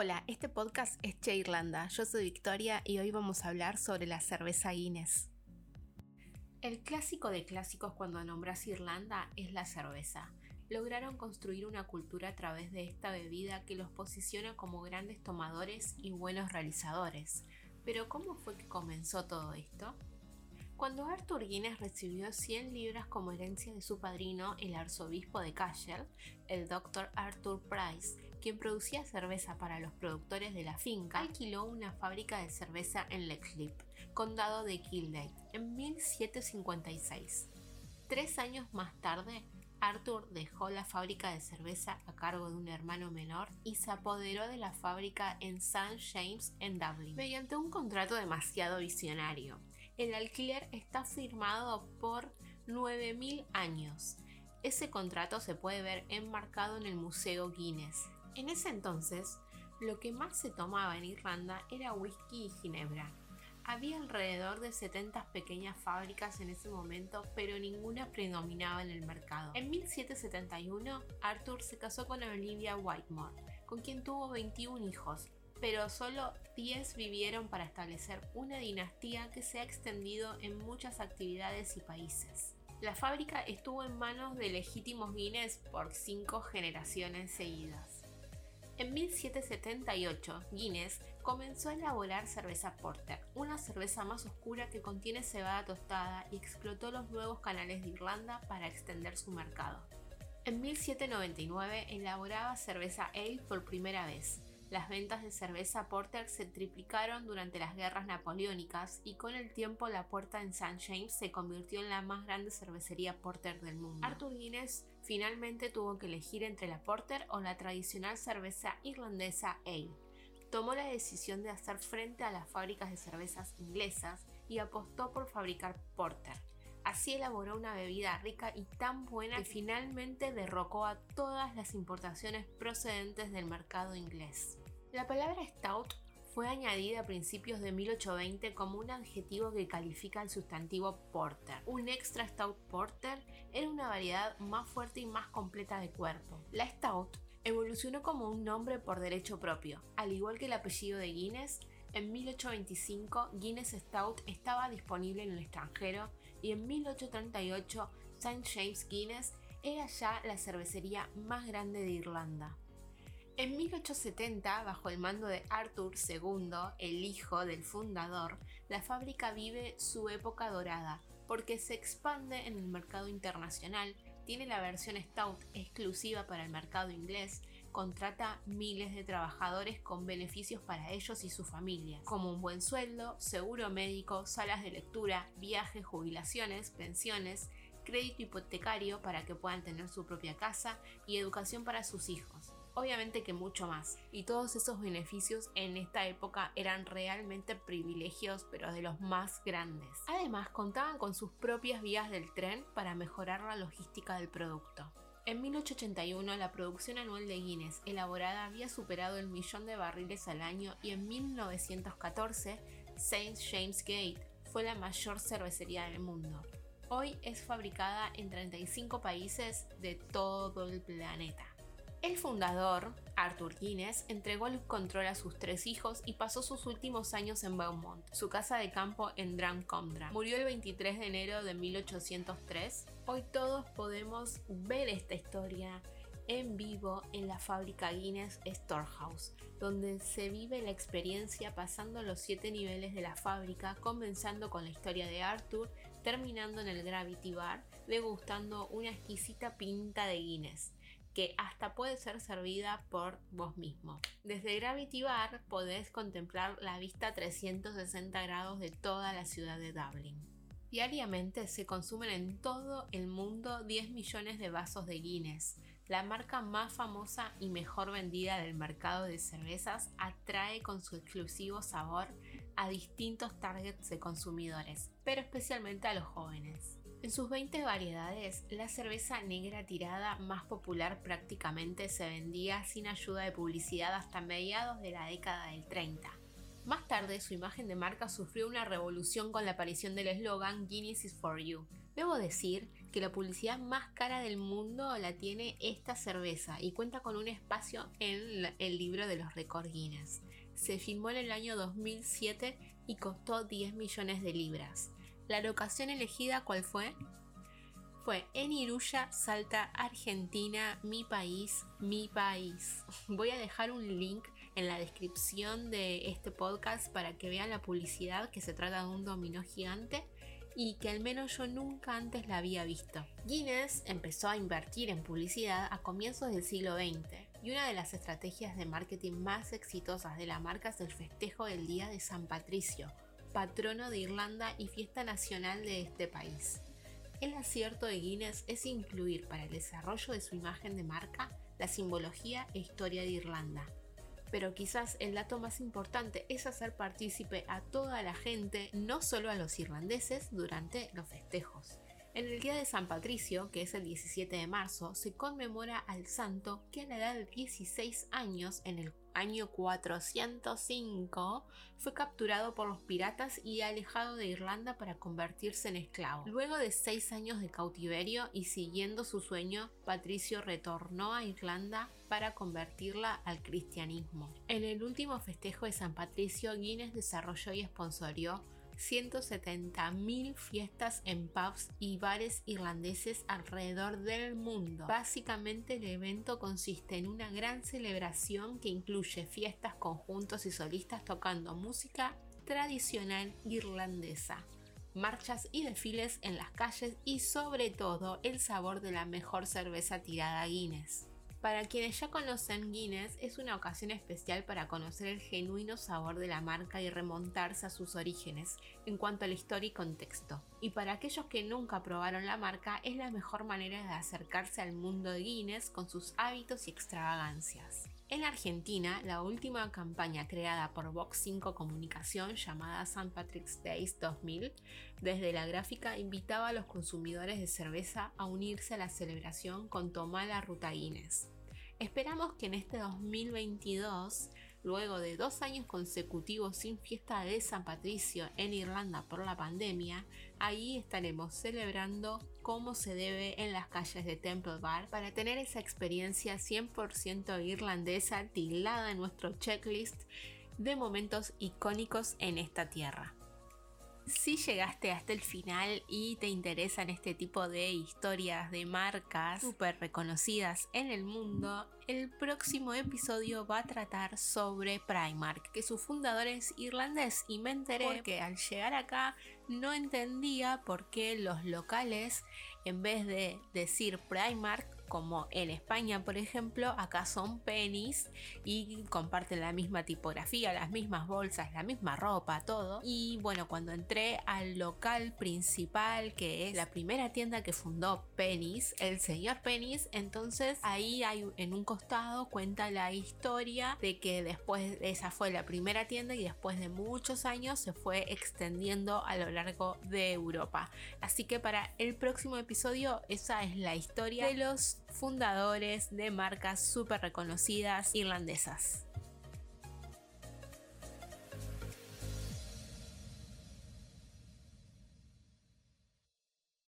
Hola, este podcast es Che Irlanda. Yo soy Victoria y hoy vamos a hablar sobre la cerveza Guinness. El clásico de clásicos cuando nombras Irlanda es la cerveza. Lograron construir una cultura a través de esta bebida que los posiciona como grandes tomadores y buenos realizadores. Pero ¿cómo fue que comenzó todo esto? Cuando Arthur Guinness recibió 100 libras como herencia de su padrino, el arzobispo de Cashel, el Dr. Arthur Price, quien producía cerveza para los productores de la finca, alquiló una fábrica de cerveza en Leixlip, condado de Kildare, en 1756. Tres años más tarde, Arthur dejó la fábrica de cerveza a cargo de un hermano menor y se apoderó de la fábrica en St. James en Dublin, mediante un contrato demasiado visionario el alquiler está firmado por 9.000 años. Ese contrato se puede ver enmarcado en el Museo Guinness. En ese entonces, lo que más se tomaba en Irlanda era whisky y ginebra. Había alrededor de 70 pequeñas fábricas en ese momento, pero ninguna predominaba en el mercado. En 1771, Arthur se casó con Olivia Whitemore, con quien tuvo 21 hijos, pero solo 10 vivieron para establecer una dinastía que se ha extendido en muchas actividades y países. La fábrica estuvo en manos de legítimos Guinness por cinco generaciones seguidas. En 1778, Guinness comenzó a elaborar cerveza porter, una cerveza más oscura que contiene cebada tostada y explotó los nuevos canales de Irlanda para extender su mercado. En 1799 elaboraba cerveza ale por primera vez, las ventas de cerveza Porter se triplicaron durante las guerras napoleónicas y con el tiempo la puerta en St. James se convirtió en la más grande cervecería Porter del mundo. Arthur Guinness finalmente tuvo que elegir entre la Porter o la tradicional cerveza irlandesa Ale. Tomó la decisión de hacer frente a las fábricas de cervezas inglesas y apostó por fabricar Porter. Así elaboró una bebida rica y tan buena que finalmente derrocó a todas las importaciones procedentes del mercado inglés. La palabra stout fue añadida a principios de 1820 como un adjetivo que califica el sustantivo porter. Un extra stout porter era una variedad más fuerte y más completa de cuerpo. La stout evolucionó como un nombre por derecho propio, al igual que el apellido de Guinness en 1825 Guinness Stout estaba disponible en el extranjero y en 1838 St. James Guinness era ya la cervecería más grande de Irlanda. En 1870, bajo el mando de Arthur II, el hijo del fundador, la fábrica vive su época dorada porque se expande en el mercado internacional, tiene la versión Stout exclusiva para el mercado inglés contrata miles de trabajadores con beneficios para ellos y su familia, como un buen sueldo, seguro médico, salas de lectura, viajes, jubilaciones, pensiones, crédito hipotecario para que puedan tener su propia casa y educación para sus hijos. Obviamente que mucho más. Y todos esos beneficios en esta época eran realmente privilegios, pero de los más grandes. Además, contaban con sus propias vías del tren para mejorar la logística del producto. En 1881 la producción anual de Guinness elaborada había superado el millón de barriles al año y en 1914 St. James Gate fue la mayor cervecería del mundo. Hoy es fabricada en 35 países de todo el planeta. El fundador, Arthur Guinness, entregó el control a sus tres hijos y pasó sus últimos años en Beaumont, su casa de campo en Drumcondra. Murió el 23 de enero de 1803. Hoy todos podemos ver esta historia en vivo en la fábrica Guinness Storehouse, donde se vive la experiencia pasando los siete niveles de la fábrica, comenzando con la historia de Arthur, terminando en el Gravity Bar, degustando una exquisita pinta de Guinness que hasta puede ser servida por vos mismo. Desde Gravity Bar podés contemplar la vista 360 grados de toda la ciudad de Dublin. Diariamente se consumen en todo el mundo 10 millones de vasos de Guinness. La marca más famosa y mejor vendida del mercado de cervezas atrae con su exclusivo sabor a distintos targets de consumidores, pero especialmente a los jóvenes. En sus 20 variedades, la cerveza negra tirada más popular prácticamente se vendía sin ayuda de publicidad hasta mediados de la década del 30. Más tarde, su imagen de marca sufrió una revolución con la aparición del eslogan Guinness is for you, Debo decir que la publicidad más cara del mundo la tiene esta cerveza y cuenta con un espacio en el libro de los récords Guinness. Se filmó en el año 2007 y costó 10 millones de libras. La locación elegida, ¿cuál fue? Fue en Iruya, Salta, Argentina, mi país, mi país. Voy a dejar un link en la descripción de este podcast para que vean la publicidad que se trata de un dominó gigante y que al menos yo nunca antes la había visto. Guinness empezó a invertir en publicidad a comienzos del siglo XX y una de las estrategias de marketing más exitosas de la marca es el festejo del Día de San Patricio, patrono de Irlanda y fiesta nacional de este país. El acierto de Guinness es incluir para el desarrollo de su imagen de marca la simbología e historia de Irlanda, pero quizás el dato más importante es hacer partícipe a toda la gente, no solo a los irlandeses, durante los festejos. En el día de San Patricio, que es el 17 de marzo, se conmemora al santo que a la edad de 16 años, en el año 405, fue capturado por los piratas y alejado de Irlanda para convertirse en esclavo. Luego de seis años de cautiverio y siguiendo su sueño, Patricio retornó a Irlanda para convertirla al cristianismo. En el último festejo de San Patricio, Guinness desarrolló y sponsorió 170.000 fiestas en pubs y bares irlandeses alrededor del mundo. Básicamente el evento consiste en una gran celebración que incluye fiestas, conjuntos y solistas tocando música tradicional irlandesa marchas y desfiles en las calles y sobre todo el sabor de la mejor cerveza tirada Guinness. Para quienes ya conocen Guinness, es una ocasión especial para conocer el genuino sabor de la marca y remontarse a sus orígenes en cuanto a la historia y contexto. Y para aquellos que nunca probaron la marca, es la mejor manera de acercarse al mundo de Guinness con sus hábitos y extravagancias. En Argentina, la última campaña creada por Vox 5 Comunicación llamada St. Patrick's Days 2000, desde la gráfica invitaba a los consumidores de cerveza a unirse a la celebración con tomar la ruta Guinness. Esperamos que en este 2022 Luego de dos años consecutivos sin fiesta de San Patricio en Irlanda por la pandemia, ahí estaremos celebrando como se debe en las calles de Temple Bar para tener esa experiencia 100% irlandesa tildada en nuestro checklist de momentos icónicos en esta tierra. Si llegaste hasta el final y te interesan este tipo de historias de marcas súper reconocidas en el mundo, el próximo episodio va a tratar sobre Primark, que su fundador es irlandés y me enteré porque al llegar acá no entendía por qué los locales, en vez de decir Primark, como en España, por ejemplo, acá son pennies y comparten la misma tipografía, las mismas bolsas, la misma ropa, todo. Y bueno, cuando entré al local principal, que es la primera tienda que fundó Pennies, el señor Pennies, entonces ahí hay en un costado cuenta la historia de que después esa fue la primera tienda y después de muchos años se fue extendiendo a lo largo de Europa. Así que para el próximo episodio esa es la historia de los fundadores de marcas súper reconocidas irlandesas.